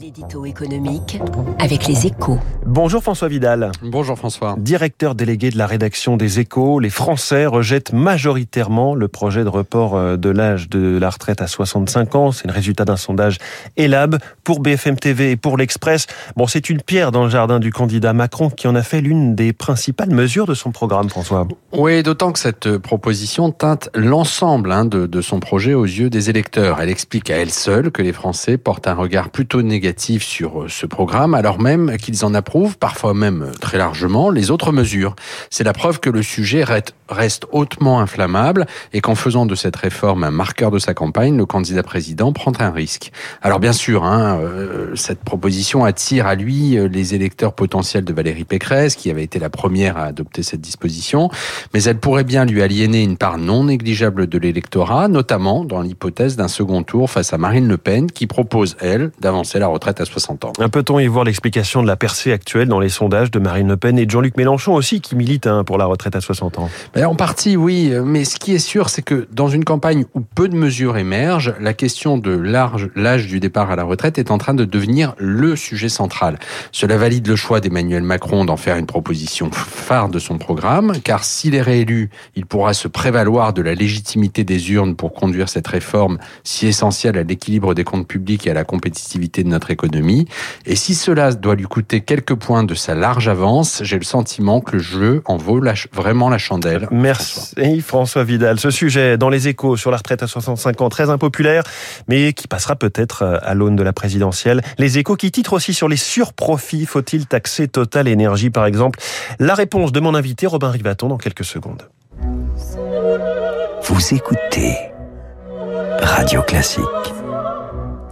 L'édito économique avec les échos. Bonjour François Vidal. Bonjour François. Directeur délégué de la rédaction des échos, les Français rejettent majoritairement le projet de report euh, de l'âge de la retraite à 65 ans. C'est le résultat d'un sondage ELAB pour BFM TV et pour l'Express. Bon, c'est une pierre dans le jardin du candidat Macron qui en a fait l'une des principales mesures de son programme, François. Oui, d'autant que cette proposition teinte l'ensemble hein, de, de son projet aux yeux des électeurs. Elle explique à elle seule que les Français portent un regard plutôt négatif sur euh, ce programme, alors même qu'ils en approuvent, parfois même euh, très largement, les autres mesures. C'est la preuve que le sujet reste hautement inflammable et qu'en faisant de cette réforme un marqueur de sa campagne, le candidat président prend un risque. Alors bien sûr, hein, euh, cette proposition attire à lui les électeurs potentiels de Valérie Pécresse, qui avait été la première à adopter cette disposition, mais elle pourrait bien lui aliéner une part non négligeable de l'électorat, notamment dans l'hypothèse d'un second tour face à Marine Le Pen, qui propose, elle, d'avancer la retraite à 60 ans. Peut-on y voir l'explication de la percée actuelle dans les sondages de Marine Le Pen et de Jean-Luc Mélenchon aussi, qui milite hein, pour la retraite à 60 ans ben, En partie, oui. Mais ce qui est sûr, c'est que dans une campagne où peu de mesures émergent, la question de l'âge du départ à la retraite est en train de devenir le sujet central. Cela valide le choix d'Emmanuel Macron d'en faire une proposition phare de son programme, car s'il est réélu, il pourra se prévaloir de la légitimité des urnes pour conduire cette réforme si essentielle à l'équilibre des comptes publics et à la compétitivité de notre économie. Et si cela doit lui coûter quelques points de sa large avance, j'ai le sentiment que le jeu en vaut vraiment la chandelle. Merci François. Vidal. Ce sujet dans les échos sur la retraite à 65 ans, très impopulaire, mais qui passera peut-être euh, à l'aune de la présidentielle. Les échos qui titrent aussi sur les surprofits. Faut-il taxer Total Énergie par exemple? La réponse de mon invité Robin Rivaton dans quelques secondes. Vous écoutez Radio Classique.